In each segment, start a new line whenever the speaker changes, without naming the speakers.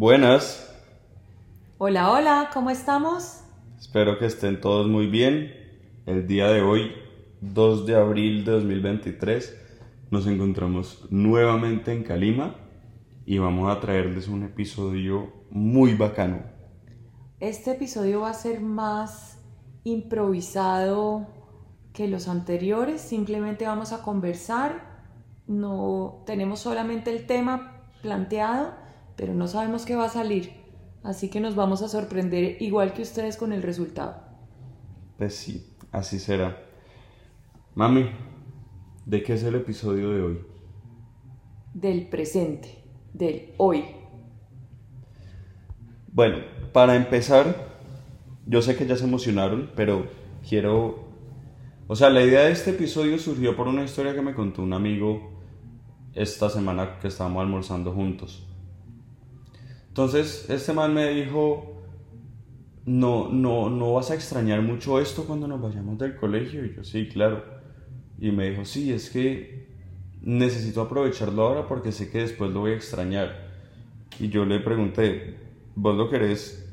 Buenas,
Hola, hola, ¿cómo estamos?
espero que estén todos muy bien. El día de hoy, 2 de abril de 2023, nos encontramos nuevamente en Calima y vamos a traerles un episodio muy bacano.
Este episodio va a ser más improvisado que los anteriores, simplemente vamos a conversar, no tenemos solamente el tema planteado, pero no sabemos qué va a salir, así que nos vamos a sorprender igual que ustedes con el resultado.
Pues sí, así será. Mami, ¿de qué es el episodio de hoy?
Del presente, del hoy.
Bueno, para empezar, yo sé que ya se emocionaron, pero quiero... O sea, la idea de este episodio surgió por una historia que me contó un amigo esta semana que estábamos almorzando juntos. Entonces, este man me dijo, no, no, no vas a extrañar mucho esto cuando nos vayamos del colegio. Y yo, sí, claro. Y me dijo, sí, es que necesito aprovecharlo ahora porque sé que después lo voy a extrañar. Y yo le pregunté, ¿vos lo querés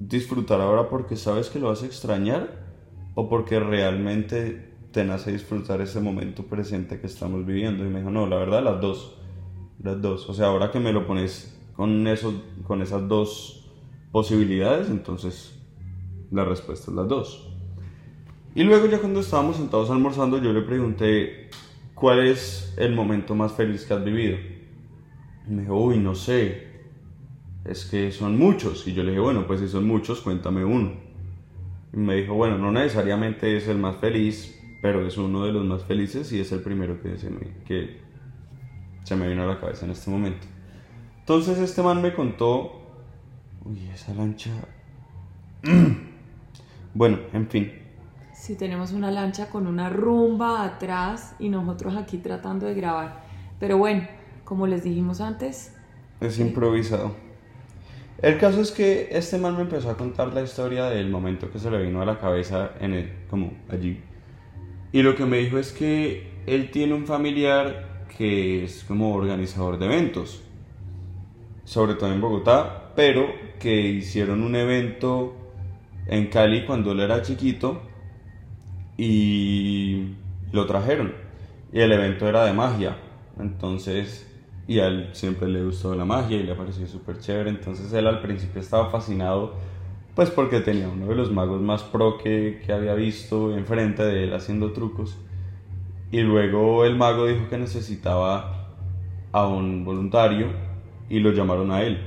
disfrutar ahora porque sabes que lo vas a extrañar? ¿O porque realmente te nace disfrutar ese momento presente que estamos viviendo? Y me dijo, no, la verdad, las dos. Las dos. O sea, ahora que me lo pones con, esos, con esas dos posibilidades, entonces la respuesta es las dos. Y luego ya cuando estábamos sentados almorzando, yo le pregunté, ¿cuál es el momento más feliz que has vivido? Y me dijo, uy, no sé, es que son muchos. Y yo le dije, bueno, pues si son muchos, cuéntame uno. Y me dijo, bueno, no necesariamente es el más feliz, pero es uno de los más felices y es el primero que se que se me vino a la cabeza en este momento. Entonces este man me contó, uy, esa lancha... bueno, en fin.
Si tenemos una lancha con una rumba atrás y nosotros aquí tratando de grabar. Pero bueno, como les dijimos antes,
Es improvisado. El caso es que este man me empezó a contar la historia del momento que se le vino a la cabeza en el, como allí. Y lo que me dijo es que él tiene un familiar que es como organizador de eventos, sobre todo en Bogotá, pero que hicieron un evento en Cali cuando él era chiquito y lo trajeron. Y el evento era de magia. Entonces, y a él siempre le gustó la magia y le pareció súper chévere. Entonces él al principio estaba fascinado, pues porque tenía uno de los magos más pro que, que había visto enfrente de él haciendo trucos. Y luego el mago dijo que necesitaba a un voluntario y lo llamaron a él.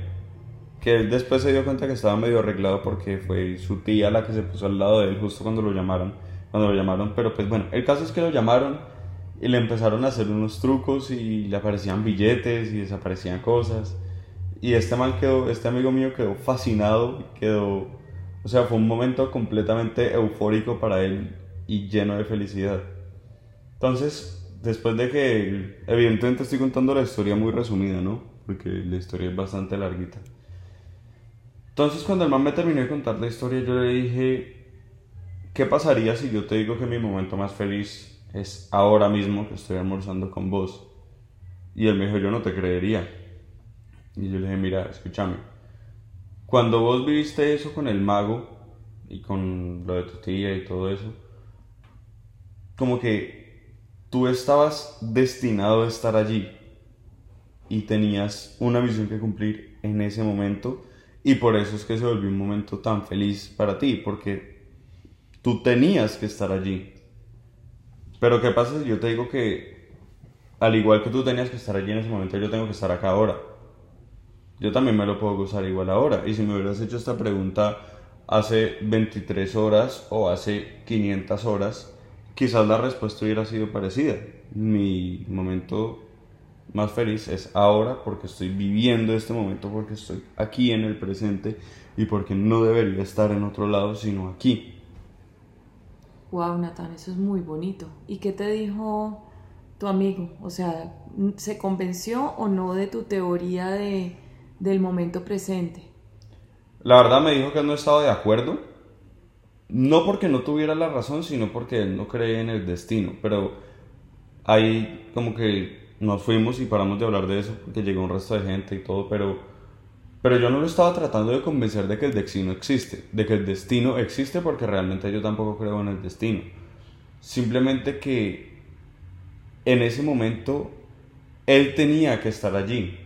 Que él después se dio cuenta que estaba medio arreglado porque fue su tía la que se puso al lado de él justo cuando lo llamaron. Cuando lo llamaron, pero pues bueno, el caso es que lo llamaron y le empezaron a hacer unos trucos y le aparecían billetes y desaparecían cosas. Y este man quedó, este amigo mío quedó fascinado, quedó, o sea, fue un momento completamente eufórico para él y lleno de felicidad. Entonces, después de que, evidentemente estoy contando la historia muy resumida, ¿no? Porque la historia es bastante larguita. Entonces, cuando el man me terminó de contar la historia, yo le dije, ¿qué pasaría si yo te digo que mi momento más feliz es ahora mismo que estoy almorzando con vos? Y él me dijo, yo no te creería. Y yo le dije, mira, escúchame. Cuando vos viviste eso con el mago y con lo de tu tía y todo eso, como que tú estabas destinado a estar allí y tenías una misión que cumplir en ese momento y por eso es que se volvió un momento tan feliz para ti, porque tú tenías que estar allí. Pero ¿qué pasa si yo te digo que al igual que tú tenías que estar allí en ese momento, yo tengo que estar acá ahora? Yo también me lo puedo gozar igual ahora. Y si me hubieras hecho esta pregunta hace 23 horas o hace 500 horas, quizás la respuesta hubiera sido parecida. Mi momento más feliz es ahora porque estoy viviendo este momento, porque estoy aquí en el presente y porque no debería estar en otro lado sino aquí.
Wow, Nathan, eso es muy bonito. ¿Y qué te dijo tu amigo? O sea, ¿se convenció o no de tu teoría de, del momento presente?
La verdad me dijo que no estaba de acuerdo. No porque no tuviera la razón, sino porque él no cree en el destino. Pero ahí como que nos fuimos y paramos de hablar de eso porque llegó un resto de gente y todo. Pero Pero yo no lo estaba tratando de convencer de que el destino existe, de que el destino existe porque realmente yo tampoco creo en el destino. Simplemente que en ese momento él tenía que estar allí.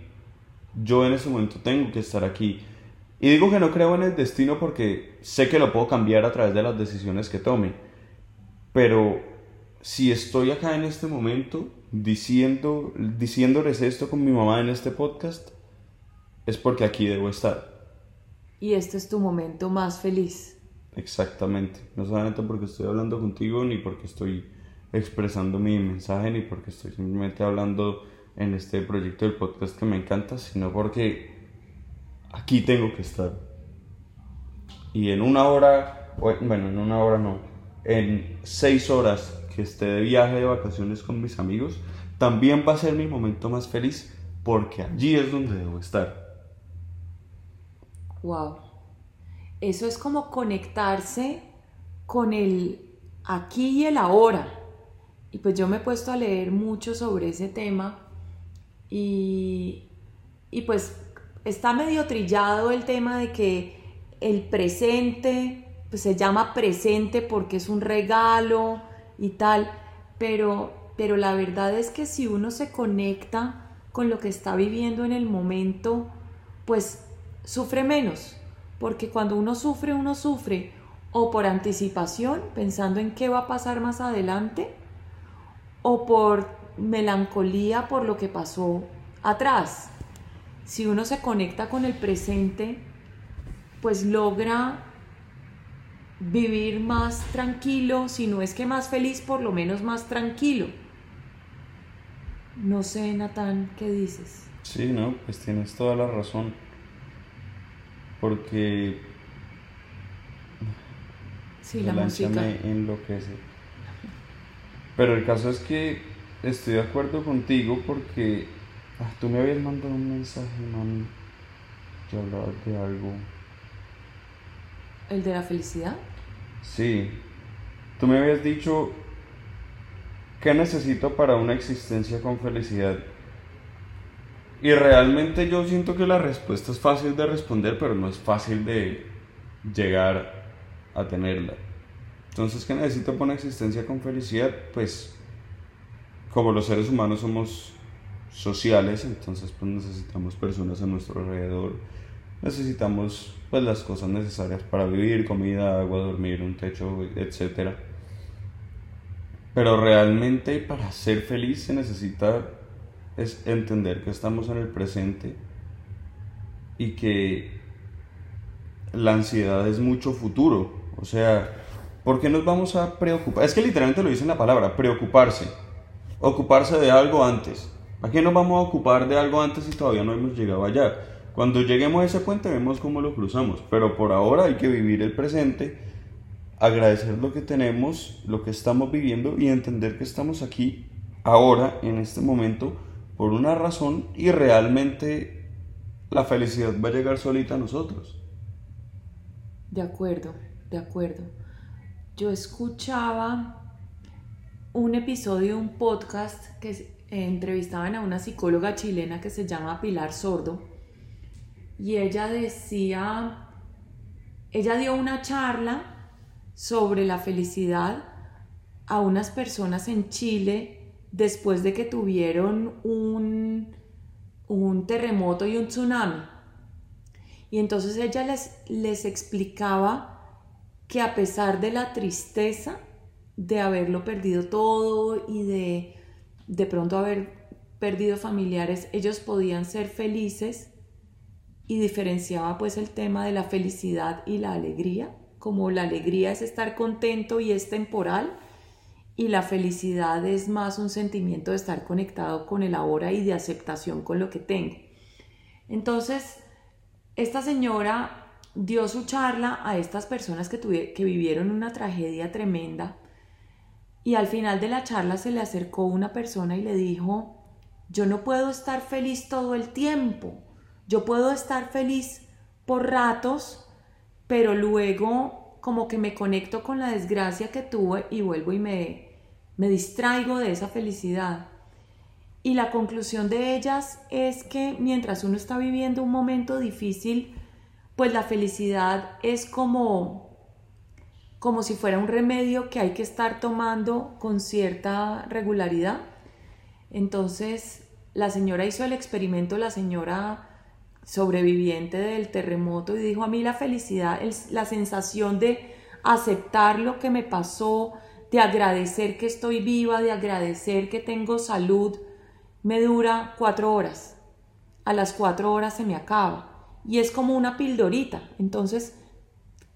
Yo en ese momento tengo que estar aquí. Y digo que no creo en el destino porque sé que lo puedo cambiar a través de las decisiones que tome. Pero si estoy acá en este momento diciendo, diciéndoles esto con mi mamá en este podcast, es porque aquí debo estar.
Y este es tu momento más feliz.
Exactamente. No solamente porque estoy hablando contigo, ni porque estoy expresando mi mensaje, ni porque estoy simplemente hablando en este proyecto del podcast que me encanta, sino porque aquí tengo que estar. Y en una hora, bueno, en una hora no, en seis horas que esté de viaje de vacaciones con mis amigos, también va a ser mi momento más feliz porque allí es donde debo estar.
Wow. Eso es como conectarse con el aquí y el ahora. Y pues yo me he puesto a leer mucho sobre ese tema y, y pues está medio trillado el tema de que el presente pues se llama presente porque es un regalo y tal, pero, pero la verdad es que si uno se conecta con lo que está viviendo en el momento, pues sufre menos, porque cuando uno sufre, uno sufre o por anticipación, pensando en qué va a pasar más adelante, o por melancolía por lo que pasó atrás. Si uno se conecta con el presente, pues logra vivir más tranquilo, si no es que más feliz, por lo menos más tranquilo. No sé, Natán, ¿qué dices?
Sí, no, pues tienes toda la razón porque
sí, la música me
enloquece. Pero el caso es que estoy de acuerdo contigo porque ah, tú me habías mandado un mensaje, mami, que hablabas de algo.
¿El de la felicidad?
Sí. Tú me habías dicho, ¿qué necesito para una existencia con felicidad? Y realmente yo siento que la respuesta es fácil de responder, pero no es fácil de llegar a tenerla. Entonces, ¿qué necesito para una existencia con felicidad? Pues, como los seres humanos somos sociales, entonces pues necesitamos personas a nuestro alrededor, necesitamos pues las cosas necesarias para vivir, comida, agua, dormir, un techo, etc. Pero realmente para ser feliz se necesita es entender que estamos en el presente y que la ansiedad es mucho futuro. O sea, ¿por qué nos vamos a preocupar? Es que literalmente lo dice en la palabra, preocuparse. Ocuparse de algo antes. ¿A qué nos vamos a ocupar de algo antes si todavía no hemos llegado allá? Cuando lleguemos a ese puente vemos cómo lo cruzamos, pero por ahora hay que vivir el presente, agradecer lo que tenemos, lo que estamos viviendo y entender que estamos aquí, ahora, en este momento, por una razón y realmente la felicidad va a llegar solita a nosotros.
De acuerdo, de acuerdo. Yo escuchaba un episodio un podcast que entrevistaban a una psicóloga chilena que se llama Pilar Sordo y ella decía, ella dio una charla sobre la felicidad a unas personas en Chile después de que tuvieron un, un terremoto y un tsunami. Y entonces ella les, les explicaba que a pesar de la tristeza de haberlo perdido todo y de de pronto haber perdido familiares, ellos podían ser felices y diferenciaba pues el tema de la felicidad y la alegría, como la alegría es estar contento y es temporal, y la felicidad es más un sentimiento de estar conectado con el ahora y de aceptación con lo que tengo. Entonces, esta señora dio su charla a estas personas que, que vivieron una tragedia tremenda y al final de la charla se le acercó una persona y le dijo, yo no puedo estar feliz todo el tiempo, yo puedo estar feliz por ratos, pero luego como que me conecto con la desgracia que tuve y vuelvo y me, me distraigo de esa felicidad. y la conclusión de ellas es que mientras uno está viviendo un momento difícil, pues la felicidad es como como si fuera un remedio que hay que estar tomando con cierta regularidad. Entonces, la señora hizo el experimento, la señora sobreviviente del terremoto, y dijo, a mí la felicidad, la sensación de aceptar lo que me pasó, de agradecer que estoy viva, de agradecer que tengo salud, me dura cuatro horas. A las cuatro horas se me acaba. Y es como una pildorita. Entonces,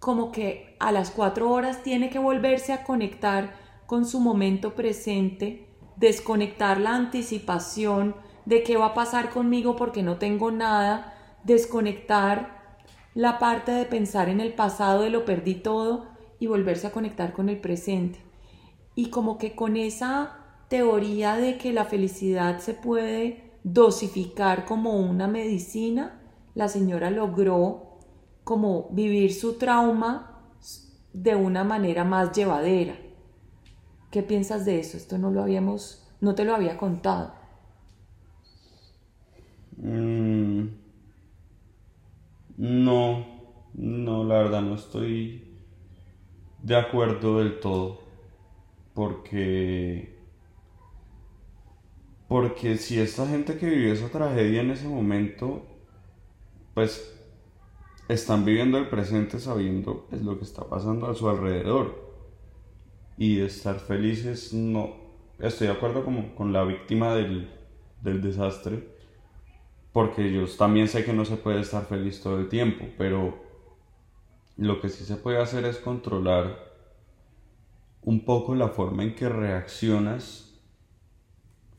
como que a las cuatro horas tiene que volverse a conectar con su momento presente, desconectar la anticipación de qué va a pasar conmigo porque no tengo nada, desconectar la parte de pensar en el pasado, de lo perdí todo y volverse a conectar con el presente. Y como que con esa teoría de que la felicidad se puede dosificar como una medicina, la señora logró como vivir su trauma de una manera más llevadera. ¿Qué piensas de eso? Esto no lo habíamos, no te lo había contado.
Mm, no, no, la verdad no estoy de acuerdo del todo. Porque porque si esta gente que vivió esa tragedia en ese momento, pues están viviendo el presente sabiendo es lo que está pasando a su alrededor. Y estar felices, no. Estoy de acuerdo como con la víctima del, del desastre, porque yo también sé que no se puede estar feliz todo el tiempo, pero lo que sí se puede hacer es controlar un poco la forma en que reaccionas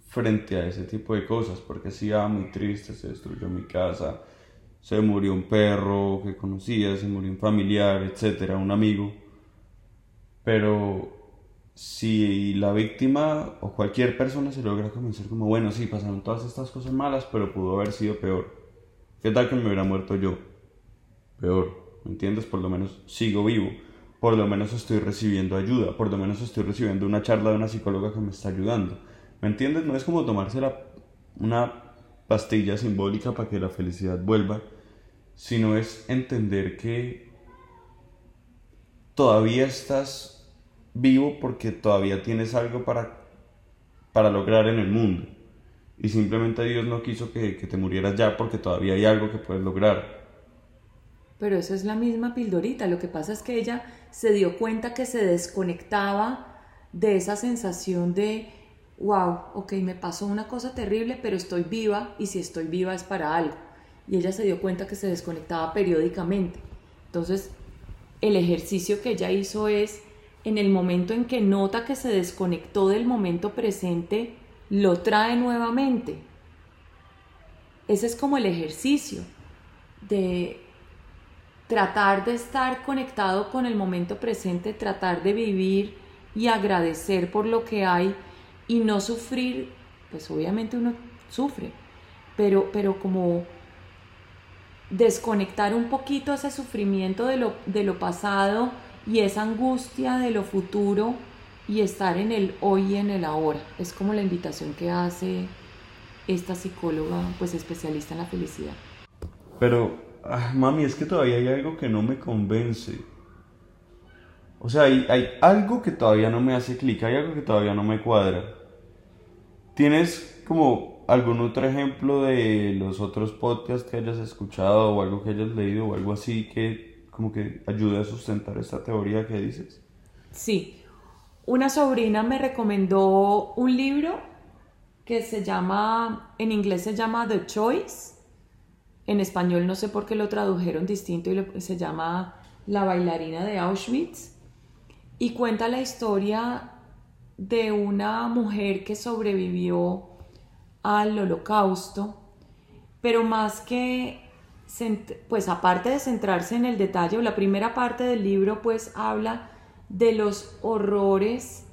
frente a ese tipo de cosas, porque si ah, muy triste, se destruyó mi casa, se murió un perro que conocía, se murió un familiar, etcétera, un amigo. Pero si la víctima o cualquier persona se logra convencer como, bueno, sí, pasaron todas estas cosas malas, pero pudo haber sido peor. ¿Qué tal que me hubiera muerto yo? Peor, ¿me entiendes? Por lo menos sigo vivo. Por lo menos estoy recibiendo ayuda. Por lo menos estoy recibiendo una charla de una psicóloga que me está ayudando ¿Me entiendes? No es como tomarse una pastilla simbólica para que la felicidad vuelva, sino es entender que todavía estás vivo porque todavía tienes algo para, para lograr en el mundo. Y simplemente Dios no quiso que, que te murieras ya porque todavía hay algo que puedes lograr.
Pero eso es la misma pildorita. Lo que pasa es que ella se dio cuenta que se desconectaba de esa sensación de wow, ok, me pasó una cosa terrible, pero estoy viva y si estoy viva es para algo. Y ella se dio cuenta que se desconectaba periódicamente. Entonces, el ejercicio que ella hizo es, en el momento en que nota que se desconectó del momento presente, lo trae nuevamente. Ese es como el ejercicio de tratar de estar conectado con el momento presente, tratar de vivir y agradecer por lo que hay y no sufrir, pues obviamente uno sufre, pero, pero como desconectar un poquito ese sufrimiento de lo, de lo pasado y esa angustia de lo futuro y estar en el hoy y en el ahora. Es como la invitación que hace esta psicóloga, pues especialista en la felicidad.
Pero, ah, mami, es que todavía hay algo que no me convence. O sea, hay, hay algo que todavía no me hace clic, hay algo que todavía no me cuadra. ¿Tienes como algún otro ejemplo de los otros podcasts que hayas escuchado o algo que hayas leído o algo así que como que ayude a sustentar esta teoría que dices?
Sí, una sobrina me recomendó un libro que se llama, en inglés se llama The Choice, en español no sé por qué lo tradujeron distinto y se llama La bailarina de Auschwitz y cuenta la historia de una mujer que sobrevivió al holocausto, pero más que, pues aparte de centrarse en el detalle, la primera parte del libro pues habla de los horrores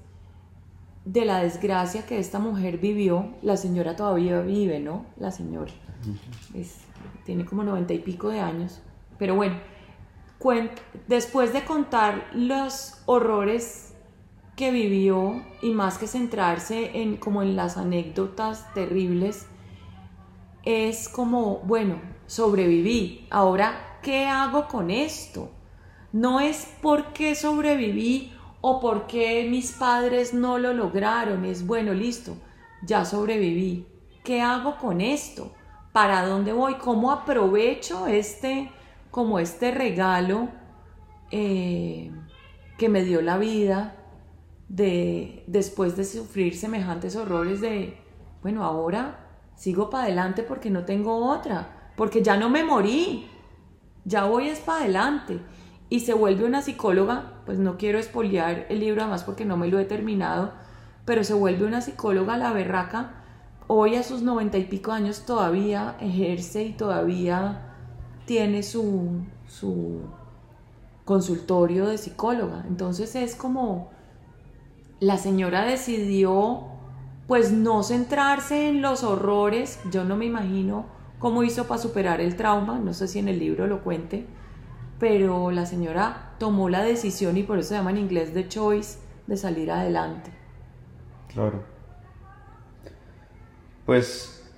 de la desgracia que esta mujer vivió, la señora todavía vive, ¿no? La señora. Tiene como noventa y pico de años, pero bueno, después de contar los horrores que vivió y más que centrarse en como en las anécdotas terribles, es como, bueno, sobreviví, ahora, ¿qué hago con esto? No es por qué sobreviví o por qué mis padres no lo lograron, es bueno, listo, ya sobreviví. ¿Qué hago con esto? ¿Para dónde voy? ¿Cómo aprovecho este, como este regalo eh, que me dio la vida de, después de sufrir semejantes horrores de, bueno, ahora sigo para adelante porque no tengo otra, porque ya no me morí, ya voy es para adelante. Y se vuelve una psicóloga, pues no quiero espoliar el libro además porque no me lo he terminado, pero se vuelve una psicóloga la berraca. Hoy a sus noventa y pico años todavía ejerce y todavía tiene su, su consultorio de psicóloga. Entonces es como la señora decidió pues no centrarse en los horrores, yo no me imagino cómo hizo para superar el trauma, no sé si en el libro lo cuente, pero la señora tomó la decisión y por eso se llama en inglés the choice de salir adelante.
Claro. Pues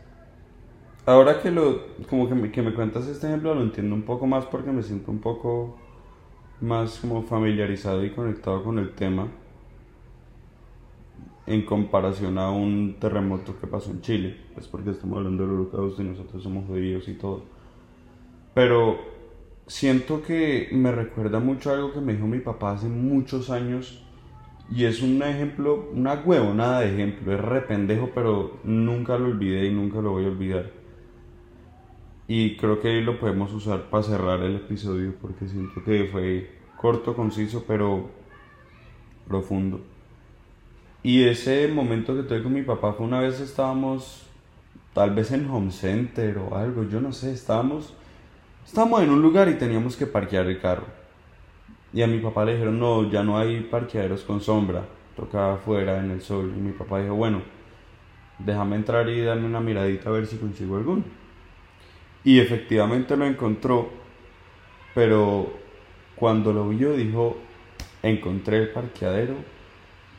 ahora que lo como que me, que me cuentas este ejemplo lo entiendo un poco más porque me siento un poco más como familiarizado y conectado con el tema en comparación a un terremoto que pasó en Chile, pues porque estamos hablando del holocausto y nosotros somos judíos y todo. Pero siento que me recuerda mucho a algo que me dijo mi papá hace muchos años y es un ejemplo, una nada de ejemplo, es rependejo, pero nunca lo olvidé y nunca lo voy a olvidar. Y creo que ahí lo podemos usar para cerrar el episodio porque siento que fue corto, conciso, pero profundo. Y ese momento que tuve con mi papá fue una vez estábamos tal vez en home center o algo, yo no sé, estábamos estábamos en un lugar y teníamos que parquear el carro. Y a mi papá le dijeron, "No, ya no hay parqueaderos con sombra, toca afuera en el sol." Y mi papá dijo, "Bueno, déjame entrar y darme una miradita a ver si consigo alguno." Y efectivamente lo encontró, pero cuando lo vio dijo, encontré el parqueadero,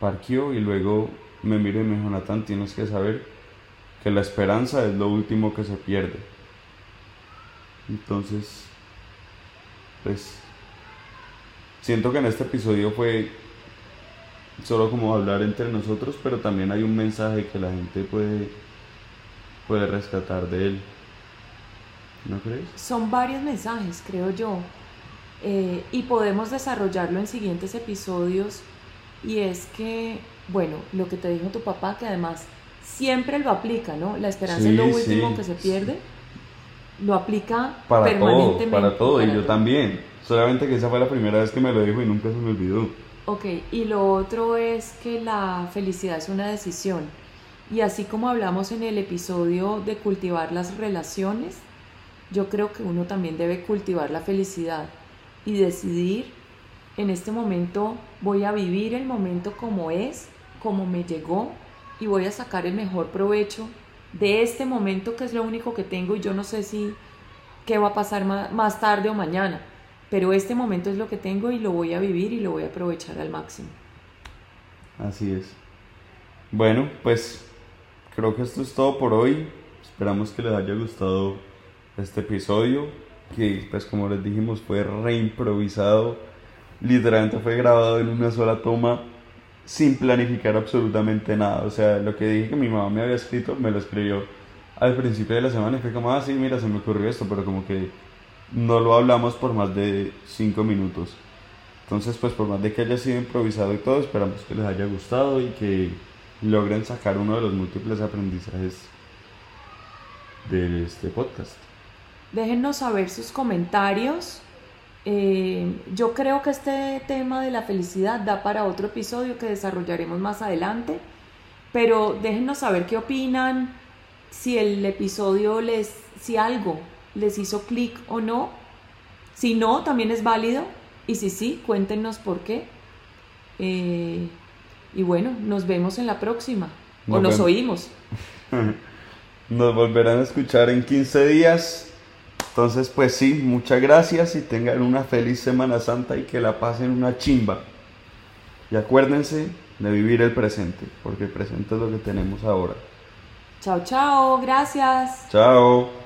parqueó y luego me miró y me dijo, Natán, tienes que saber que la esperanza es lo último que se pierde. Entonces, pues, siento que en este episodio fue solo como hablar entre nosotros, pero también hay un mensaje que la gente puede, puede rescatar de él. ¿No crees?
Son varios mensajes, creo yo. Eh, y podemos desarrollarlo en siguientes episodios. Y es que, bueno, lo que te dijo tu papá, que además siempre lo aplica, ¿no? La esperanza es lo último que se pierde. Lo aplica
para permanentemente. Todo, para todo, y yo también. Solamente que esa fue la primera vez que me lo dijo y nunca se me olvidó.
Ok, y lo otro es que la felicidad es una decisión. Y así como hablamos en el episodio de cultivar las relaciones, yo creo que uno también debe cultivar la felicidad y decidir en este momento voy a vivir el momento como es, como me llegó y voy a sacar el mejor provecho de este momento que es lo único que tengo y yo no sé si qué va a pasar más tarde o mañana, pero este momento es lo que tengo y lo voy a vivir y lo voy a aprovechar al máximo.
Así es. Bueno, pues creo que esto es todo por hoy. Esperamos que les haya gustado este episodio que pues como les dijimos fue reimprovisado, literalmente fue grabado en una sola toma sin planificar absolutamente nada. O sea, lo que dije que mi mamá me había escrito, me lo escribió al principio de la semana y fue como, ah, sí, mira, se me ocurrió esto, pero como que no lo hablamos por más de cinco minutos. Entonces, pues por más de que haya sido improvisado y todo, esperamos que les haya gustado y que logren sacar uno de los múltiples aprendizajes de este podcast.
Déjennos saber sus comentarios. Eh, yo creo que este tema de la felicidad da para otro episodio que desarrollaremos más adelante, pero déjenos saber qué opinan, si el episodio les, si algo les hizo clic o no. Si no, también es válido. Y si sí, cuéntenos por qué. Eh, y bueno, nos vemos en la próxima. o nos oímos.
nos volverán a escuchar en 15 días. Entonces, pues sí, muchas gracias y tengan una feliz Semana Santa y que la pasen una chimba. Y acuérdense de vivir el presente, porque el presente es lo que tenemos ahora.
Chao, chao, gracias.
Chao.